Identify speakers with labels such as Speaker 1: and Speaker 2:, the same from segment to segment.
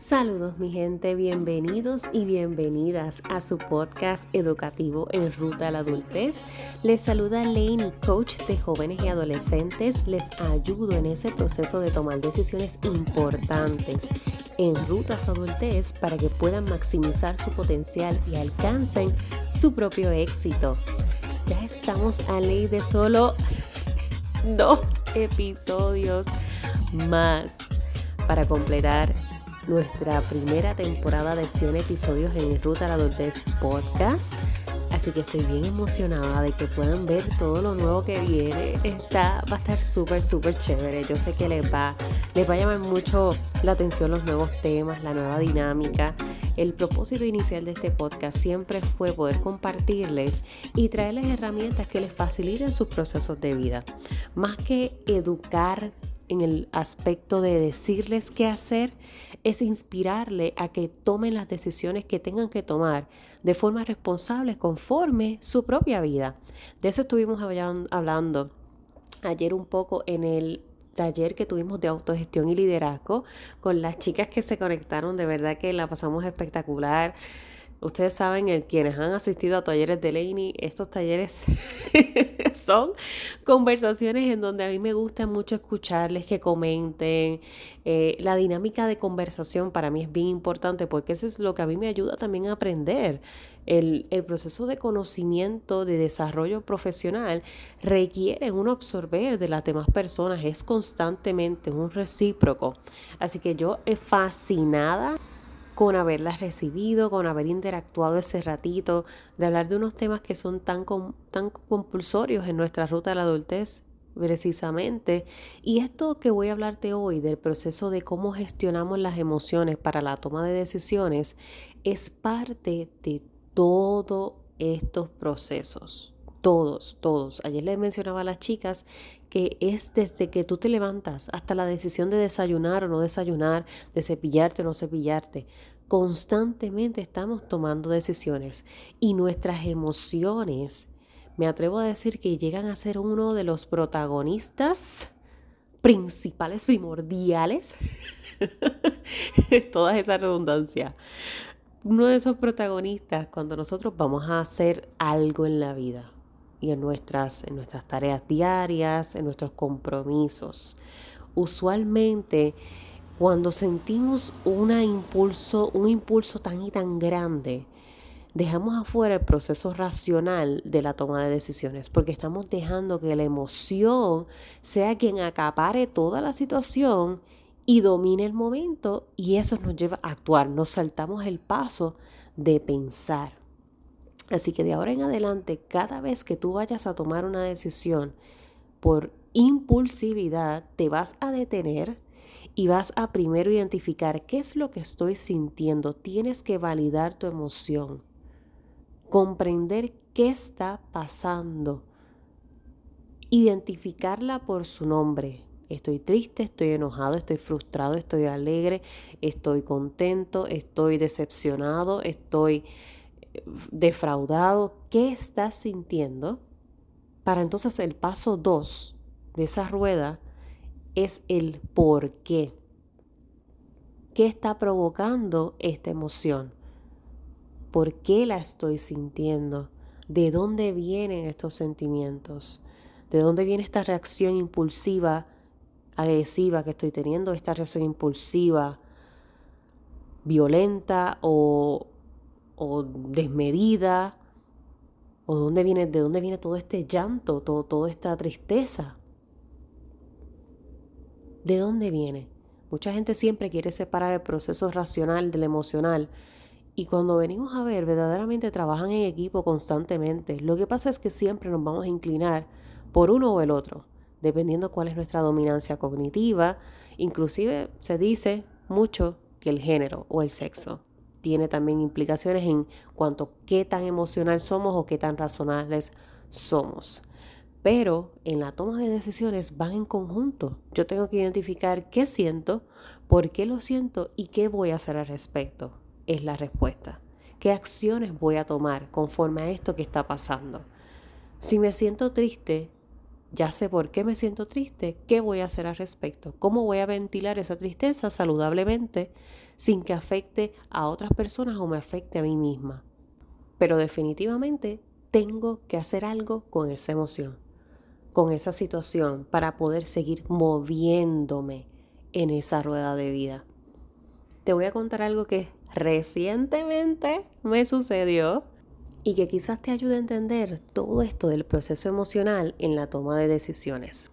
Speaker 1: Saludos mi gente, bienvenidos y bienvenidas a su podcast educativo en ruta a la adultez. Les saluda Laney, coach de jóvenes y adolescentes. Les ayudo en ese proceso de tomar decisiones importantes en ruta a su adultez para que puedan maximizar su potencial y alcancen su propio éxito. Ya estamos a ley de solo dos episodios más para completar nuestra primera temporada de 100 episodios en Ruta a la Adultez Podcast. Así que estoy bien emocionada de que puedan ver todo lo nuevo que viene. Está, va a estar súper, súper chévere. Yo sé que les va, les va a llamar mucho la atención los nuevos temas, la nueva dinámica. El propósito inicial de este podcast siempre fue poder compartirles y traerles herramientas que les faciliten sus procesos de vida. Más que educar en el aspecto de decirles qué hacer, es inspirarle a que tomen las decisiones que tengan que tomar de forma responsable conforme su propia vida. De eso estuvimos hablando ayer un poco en el taller que tuvimos de autogestión y liderazgo con las chicas que se conectaron, de verdad que la pasamos espectacular. Ustedes saben, el, quienes han asistido a talleres de Laney, estos talleres son conversaciones en donde a mí me gusta mucho escucharles, que comenten. Eh, la dinámica de conversación para mí es bien importante porque eso es lo que a mí me ayuda también a aprender. El, el proceso de conocimiento, de desarrollo profesional, requiere un absorber de las demás personas, es constantemente un recíproco. Así que yo he fascinada con haberlas recibido, con haber interactuado ese ratito, de hablar de unos temas que son tan, tan compulsorios en nuestra ruta de la adultez precisamente. Y esto que voy a hablarte hoy del proceso de cómo gestionamos las emociones para la toma de decisiones es parte de todos estos procesos. Todos, todos. Ayer les mencionaba a las chicas que es desde que tú te levantas hasta la decisión de desayunar o no desayunar, de cepillarte o no cepillarte. Constantemente estamos tomando decisiones y nuestras emociones, me atrevo a decir que llegan a ser uno de los protagonistas principales, primordiales, toda esa redundancia. Uno de esos protagonistas cuando nosotros vamos a hacer algo en la vida y en nuestras, en nuestras tareas diarias, en nuestros compromisos. Usualmente cuando sentimos una impulso, un impulso tan y tan grande, dejamos afuera el proceso racional de la toma de decisiones, porque estamos dejando que la emoción sea quien acapare toda la situación y domine el momento y eso nos lleva a actuar, nos saltamos el paso de pensar. Así que de ahora en adelante, cada vez que tú vayas a tomar una decisión por impulsividad, te vas a detener y vas a primero identificar qué es lo que estoy sintiendo. Tienes que validar tu emoción, comprender qué está pasando, identificarla por su nombre. Estoy triste, estoy enojado, estoy frustrado, estoy alegre, estoy contento, estoy decepcionado, estoy defraudado, ¿qué estás sintiendo? Para entonces el paso 2 de esa rueda es el por qué. ¿Qué está provocando esta emoción? ¿Por qué la estoy sintiendo? ¿De dónde vienen estos sentimientos? ¿De dónde viene esta reacción impulsiva, agresiva que estoy teniendo? Esta reacción impulsiva, violenta o o desmedida? ¿O dónde viene, de dónde viene todo este llanto, todo, toda esta tristeza? ¿De dónde viene? Mucha gente siempre quiere separar el proceso racional del emocional. Y cuando venimos a ver, verdaderamente trabajan en equipo constantemente. Lo que pasa es que siempre nos vamos a inclinar por uno o el otro, dependiendo cuál es nuestra dominancia cognitiva. Inclusive se dice mucho que el género o el sexo tiene también implicaciones en cuanto a qué tan emocional somos o qué tan razonables somos. Pero en la toma de decisiones van en conjunto. Yo tengo que identificar qué siento, por qué lo siento y qué voy a hacer al respecto. Es la respuesta. ¿Qué acciones voy a tomar conforme a esto que está pasando? Si me siento triste, ya sé por qué me siento triste, qué voy a hacer al respecto, cómo voy a ventilar esa tristeza saludablemente sin que afecte a otras personas o me afecte a mí misma. Pero definitivamente tengo que hacer algo con esa emoción, con esa situación, para poder seguir moviéndome en esa rueda de vida. Te voy a contar algo que recientemente me sucedió y que quizás te ayude a entender todo esto del proceso emocional en la toma de decisiones.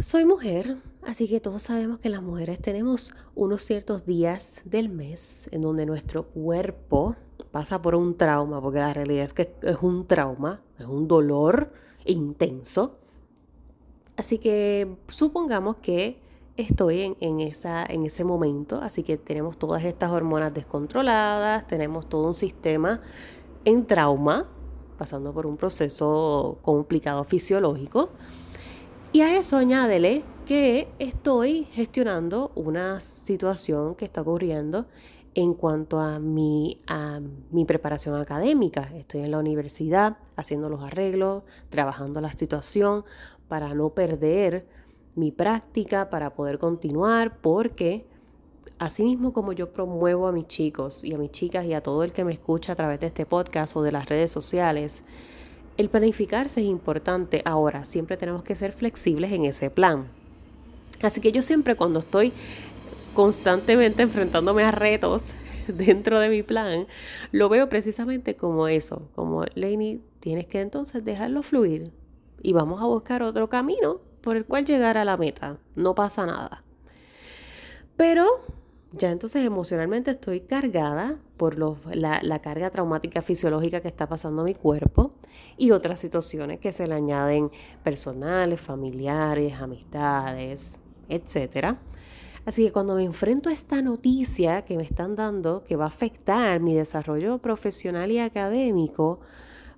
Speaker 1: Soy mujer, así que todos sabemos que las mujeres tenemos unos ciertos días del mes en donde nuestro cuerpo pasa por un trauma, porque la realidad es que es un trauma, es un dolor intenso. Así que supongamos que estoy en, esa, en ese momento, así que tenemos todas estas hormonas descontroladas, tenemos todo un sistema en trauma, pasando por un proceso complicado fisiológico. Y a eso añádele que estoy gestionando una situación que está ocurriendo en cuanto a mi, a mi preparación académica. Estoy en la universidad haciendo los arreglos, trabajando la situación para no perder mi práctica, para poder continuar, porque así mismo como yo promuevo a mis chicos y a mis chicas y a todo el que me escucha a través de este podcast o de las redes sociales, el planificarse es importante. Ahora, siempre tenemos que ser flexibles en ese plan. Así que yo siempre cuando estoy constantemente enfrentándome a retos dentro de mi plan, lo veo precisamente como eso, como Lainey, tienes que entonces dejarlo fluir y vamos a buscar otro camino por el cual llegar a la meta. No pasa nada. Pero ya entonces emocionalmente estoy cargada por la, carga traumática fisiológica que está pasando a mi cuerpo y otras situaciones que se le añaden personales, familiares, amistades, etc. Así que cuando me enfrento a esta noticia que me están dando, que va a afectar mi desarrollo profesional y académico,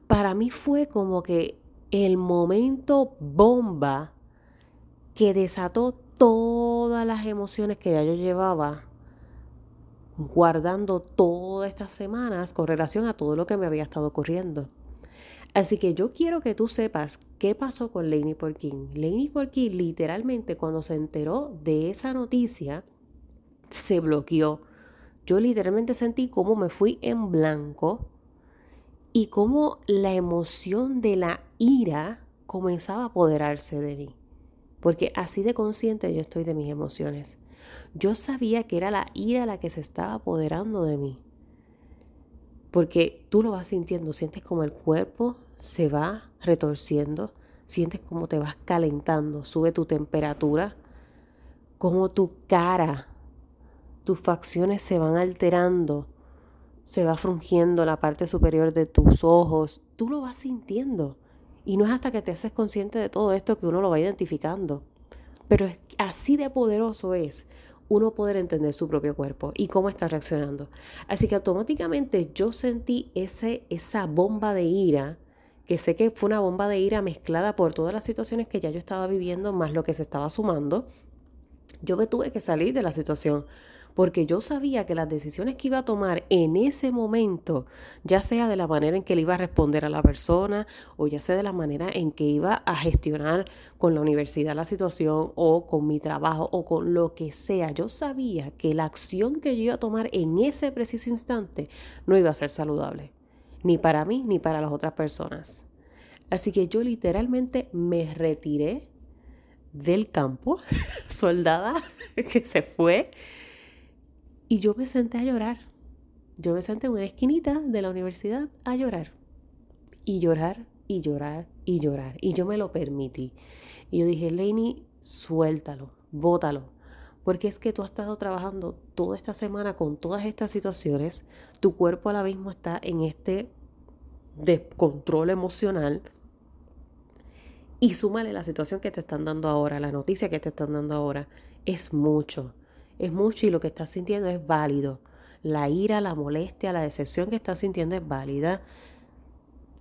Speaker 1: para mí fue como que el momento bomba que desató todas las emociones que ya yo llevaba guardando todas estas semanas con relación a todo lo que me había estado ocurriendo. Así que yo quiero que tú sepas qué pasó con Laney Porkin. Laney Porkin literalmente cuando se enteró de esa noticia se bloqueó. Yo literalmente sentí cómo me fui en blanco y cómo la emoción de la ira comenzaba a apoderarse de mí. Porque así de consciente yo estoy de mis emociones. Yo sabía que era la ira la que se estaba apoderando de mí. Porque tú lo vas sintiendo, sientes como el cuerpo se va retorciendo, sientes como te vas calentando, sube tu temperatura, como tu cara, tus facciones se van alterando, se va frungiendo la parte superior de tus ojos, tú lo vas sintiendo. Y no es hasta que te haces consciente de todo esto que uno lo va identificando. Pero así de poderoso es uno poder entender su propio cuerpo y cómo está reaccionando. Así que automáticamente yo sentí ese, esa bomba de ira, que sé que fue una bomba de ira mezclada por todas las situaciones que ya yo estaba viviendo, más lo que se estaba sumando. Yo me tuve que salir de la situación porque yo sabía que las decisiones que iba a tomar en ese momento, ya sea de la manera en que le iba a responder a la persona o ya sea de la manera en que iba a gestionar con la universidad la situación o con mi trabajo o con lo que sea, yo sabía que la acción que yo iba a tomar en ese preciso instante no iba a ser saludable, ni para mí ni para las otras personas. Así que yo literalmente me retiré del campo, soldada que se fue y yo me senté a llorar. Yo me senté en una esquinita de la universidad a llorar. Y llorar, y llorar, y llorar. Y yo me lo permití. Y yo dije, Lainey, suéltalo, bótalo. Porque es que tú has estado trabajando toda esta semana con todas estas situaciones. Tu cuerpo ahora mismo está en este descontrol emocional. Y súmale la situación que te están dando ahora, la noticia que te están dando ahora. Es mucho es mucho y lo que estás sintiendo es válido. La ira, la molestia, la decepción que estás sintiendo es válida.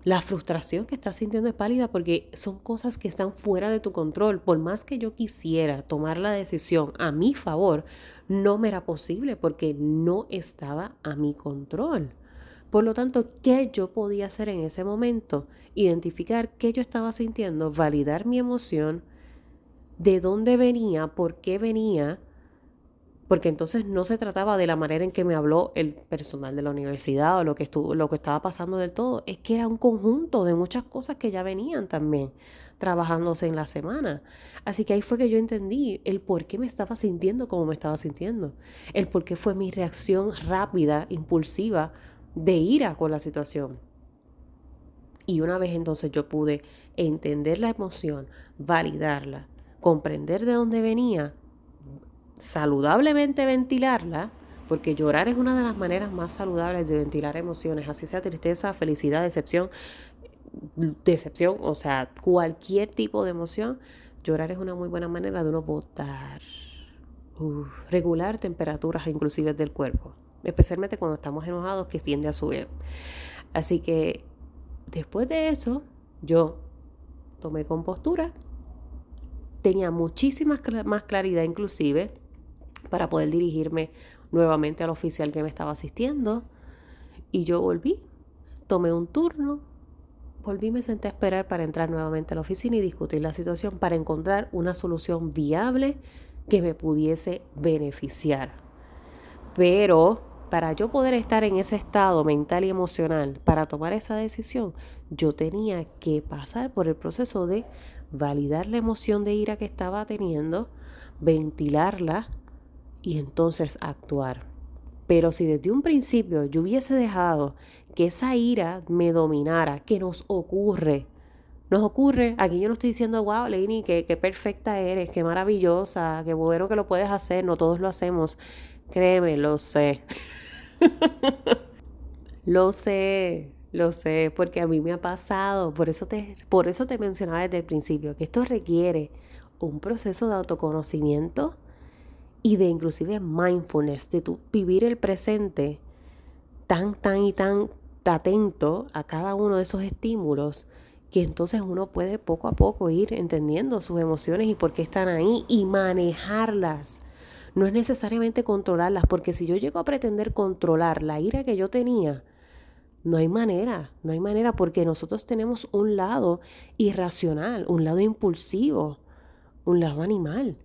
Speaker 1: La frustración que estás sintiendo es válida porque son cosas que están fuera de tu control. Por más que yo quisiera tomar la decisión a mi favor, no me era posible porque no estaba a mi control. Por lo tanto, ¿qué yo podía hacer en ese momento? Identificar qué yo estaba sintiendo, validar mi emoción, de dónde venía, por qué venía, porque entonces no se trataba de la manera en que me habló el personal de la universidad o lo que, estuvo, lo que estaba pasando del todo, es que era un conjunto de muchas cosas que ya venían también trabajándose en la semana. Así que ahí fue que yo entendí el por qué me estaba sintiendo como me estaba sintiendo, el por qué fue mi reacción rápida, impulsiva, de ira con la situación. Y una vez entonces yo pude entender la emoción, validarla, comprender de dónde venía, saludablemente ventilarla, porque llorar es una de las maneras más saludables de ventilar emociones, así sea tristeza, felicidad, decepción, decepción, o sea, cualquier tipo de emoción, llorar es una muy buena manera de uno botar, regular temperaturas inclusive del cuerpo, especialmente cuando estamos enojados que tiende a subir. Así que después de eso, yo tomé compostura, tenía muchísima más claridad inclusive para poder dirigirme nuevamente al oficial que me estaba asistiendo y yo volví, tomé un turno, volví, me senté a esperar para entrar nuevamente a la oficina y discutir la situación para encontrar una solución viable que me pudiese beneficiar. Pero para yo poder estar en ese estado mental y emocional para tomar esa decisión, yo tenía que pasar por el proceso de validar la emoción de ira que estaba teniendo, ventilarla y entonces actuar. Pero si desde un principio yo hubiese dejado que esa ira me dominara, que nos ocurre, nos ocurre, aquí yo no estoy diciendo, wow, qué, qué perfecta eres, qué maravillosa, qué bueno que lo puedes hacer, no todos lo hacemos. Créeme, lo sé. lo sé, lo sé, porque a mí me ha pasado, por eso te, por eso te mencionaba desde el principio, que esto requiere un proceso de autoconocimiento y de inclusive mindfulness, de tu vivir el presente tan, tan y tan atento a cada uno de esos estímulos que entonces uno puede poco a poco ir entendiendo sus emociones y por qué están ahí y manejarlas. No es necesariamente controlarlas, porque si yo llego a pretender controlar la ira que yo tenía, no hay manera, no hay manera porque nosotros tenemos un lado irracional, un lado impulsivo, un lado animal.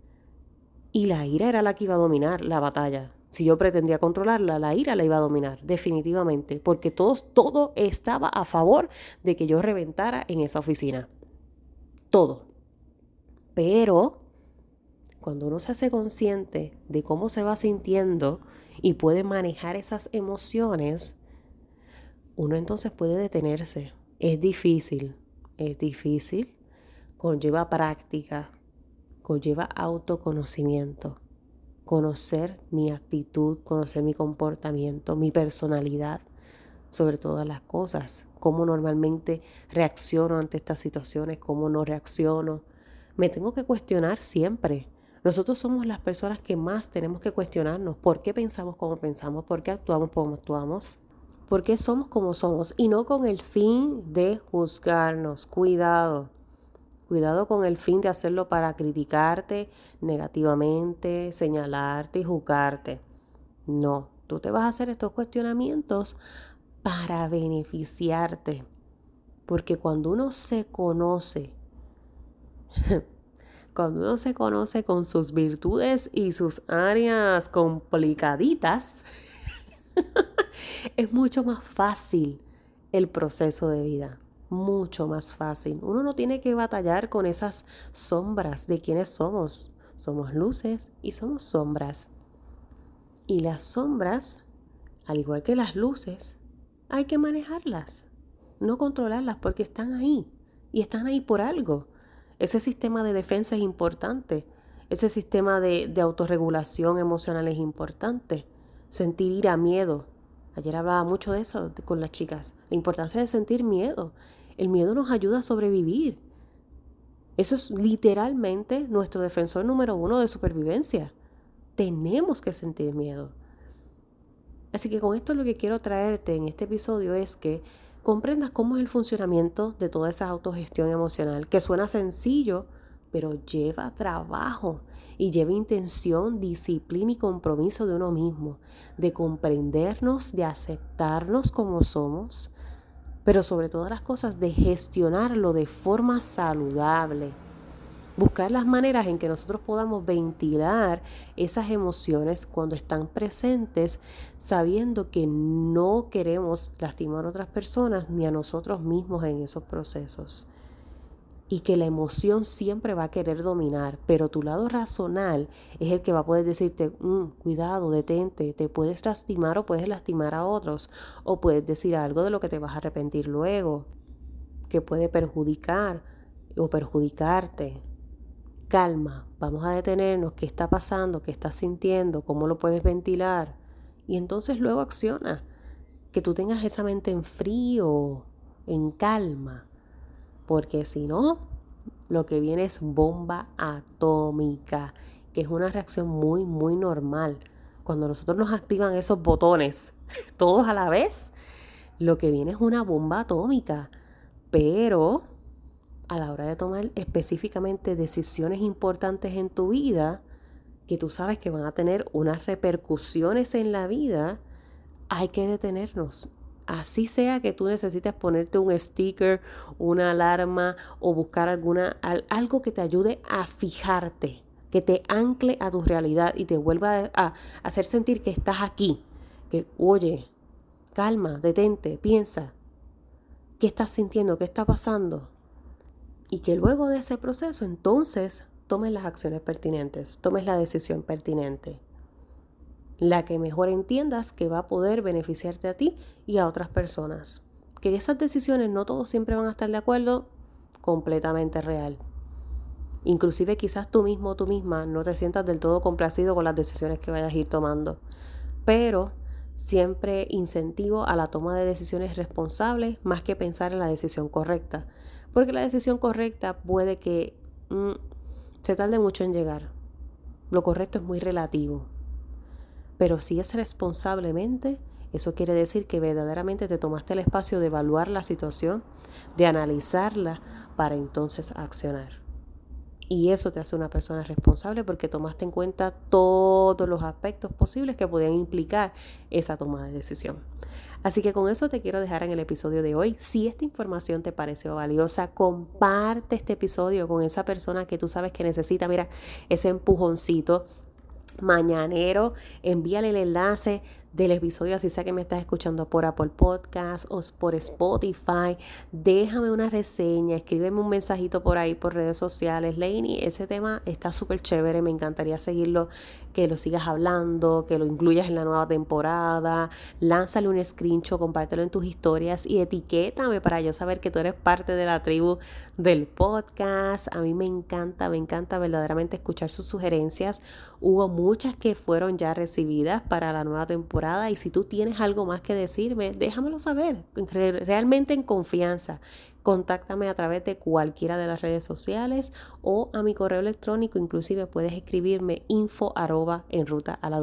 Speaker 1: Y la ira era la que iba a dominar la batalla. Si yo pretendía controlarla, la ira la iba a dominar, definitivamente, porque todos, todo estaba a favor de que yo reventara en esa oficina. Todo. Pero cuando uno se hace consciente de cómo se va sintiendo y puede manejar esas emociones, uno entonces puede detenerse. Es difícil, es difícil, conlleva práctica, conlleva autoconocimiento, conocer mi actitud, conocer mi comportamiento, mi personalidad, sobre todas las cosas, cómo normalmente reacciono ante estas situaciones, cómo no reacciono. Me tengo que cuestionar siempre. Nosotros somos las personas que más tenemos que cuestionarnos por qué pensamos como pensamos, por qué actuamos como actuamos, por qué somos como somos y no con el fin de juzgarnos. Cuidado. Cuidado con el fin de hacerlo para criticarte negativamente, señalarte y juzgarte. No, tú te vas a hacer estos cuestionamientos para beneficiarte. Porque cuando uno se conoce, cuando uno se conoce con sus virtudes y sus áreas complicaditas, es mucho más fácil el proceso de vida mucho más fácil. Uno no tiene que batallar con esas sombras de quienes somos. Somos luces y somos sombras. Y las sombras, al igual que las luces, hay que manejarlas, no controlarlas porque están ahí y están ahí por algo. Ese sistema de defensa es importante. Ese sistema de, de autorregulación emocional es importante. Sentir ira, miedo. Ayer hablaba mucho de eso con las chicas. La importancia de sentir miedo. El miedo nos ayuda a sobrevivir. Eso es literalmente nuestro defensor número uno de supervivencia. Tenemos que sentir miedo. Así que con esto lo que quiero traerte en este episodio es que comprendas cómo es el funcionamiento de toda esa autogestión emocional, que suena sencillo, pero lleva trabajo y lleva intención, disciplina y compromiso de uno mismo, de comprendernos, de aceptarnos como somos, pero sobre todas las cosas de gestionarlo de forma saludable. buscar las maneras en que nosotros podamos ventilar esas emociones cuando están presentes, sabiendo que no queremos lastimar a otras personas ni a nosotros mismos en esos procesos. Y que la emoción siempre va a querer dominar, pero tu lado razonal es el que va a poder decirte, mm, cuidado, detente, te puedes lastimar o puedes lastimar a otros, o puedes decir algo de lo que te vas a arrepentir luego, que puede perjudicar o perjudicarte calma, vamos a detenernos, qué está pasando, qué estás sintiendo, cómo lo puedes ventilar. Y entonces luego acciona. Que tú tengas esa mente en frío, en calma. Porque si no, lo que viene es bomba atómica, que es una reacción muy, muy normal. Cuando nosotros nos activan esos botones, todos a la vez, lo que viene es una bomba atómica. Pero a la hora de tomar específicamente decisiones importantes en tu vida, que tú sabes que van a tener unas repercusiones en la vida, hay que detenernos. Así sea que tú necesites ponerte un sticker, una alarma o buscar alguna, algo que te ayude a fijarte, que te ancle a tu realidad y te vuelva a hacer sentir que estás aquí. Que, oye, calma, detente, piensa. ¿Qué estás sintiendo? ¿Qué está pasando? y que luego de ese proceso entonces tomes las acciones pertinentes, tomes la decisión pertinente, la que mejor entiendas que va a poder beneficiarte a ti y a otras personas. Que esas decisiones no todos siempre van a estar de acuerdo, completamente real. Inclusive quizás tú mismo o tú misma no te sientas del todo complacido con las decisiones que vayas a ir tomando, pero siempre incentivo a la toma de decisiones responsables más que pensar en la decisión correcta porque la decisión correcta puede que mm, se tarde mucho en llegar. Lo correcto es muy relativo. Pero si es responsablemente, eso quiere decir que verdaderamente te tomaste el espacio de evaluar la situación, de analizarla para entonces accionar. Y eso te hace una persona responsable porque tomaste en cuenta todos los aspectos posibles que podían implicar esa toma de decisión. Así que con eso te quiero dejar en el episodio de hoy. Si esta información te pareció valiosa, comparte este episodio con esa persona que tú sabes que necesita, mira, ese empujoncito mañanero, envíale el enlace del episodio, así sea que me estás escuchando por Apple Podcast o por Spotify, déjame una reseña, escríbeme un mensajito por ahí por redes sociales. Lainey, ese tema está súper chévere, me encantaría seguirlo, que lo sigas hablando, que lo incluyas en la nueva temporada, lánzale un screenshot, compártelo en tus historias y etiquétame para yo saber que tú eres parte de la tribu del podcast. A mí me encanta, me encanta verdaderamente escuchar sus sugerencias. Hubo muchas que fueron ya recibidas para la nueva temporada y si tú tienes algo más que decirme, déjamelo saber, realmente en confianza. Contáctame a través de cualquiera de las redes sociales o a mi correo electrónico, inclusive puedes escribirme info en ruta a la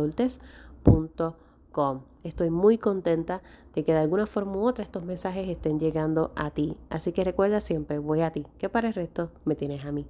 Speaker 1: Estoy muy contenta de que de alguna forma u otra estos mensajes estén llegando a ti. Así que recuerda siempre, voy a ti, que para el resto me tienes a mí.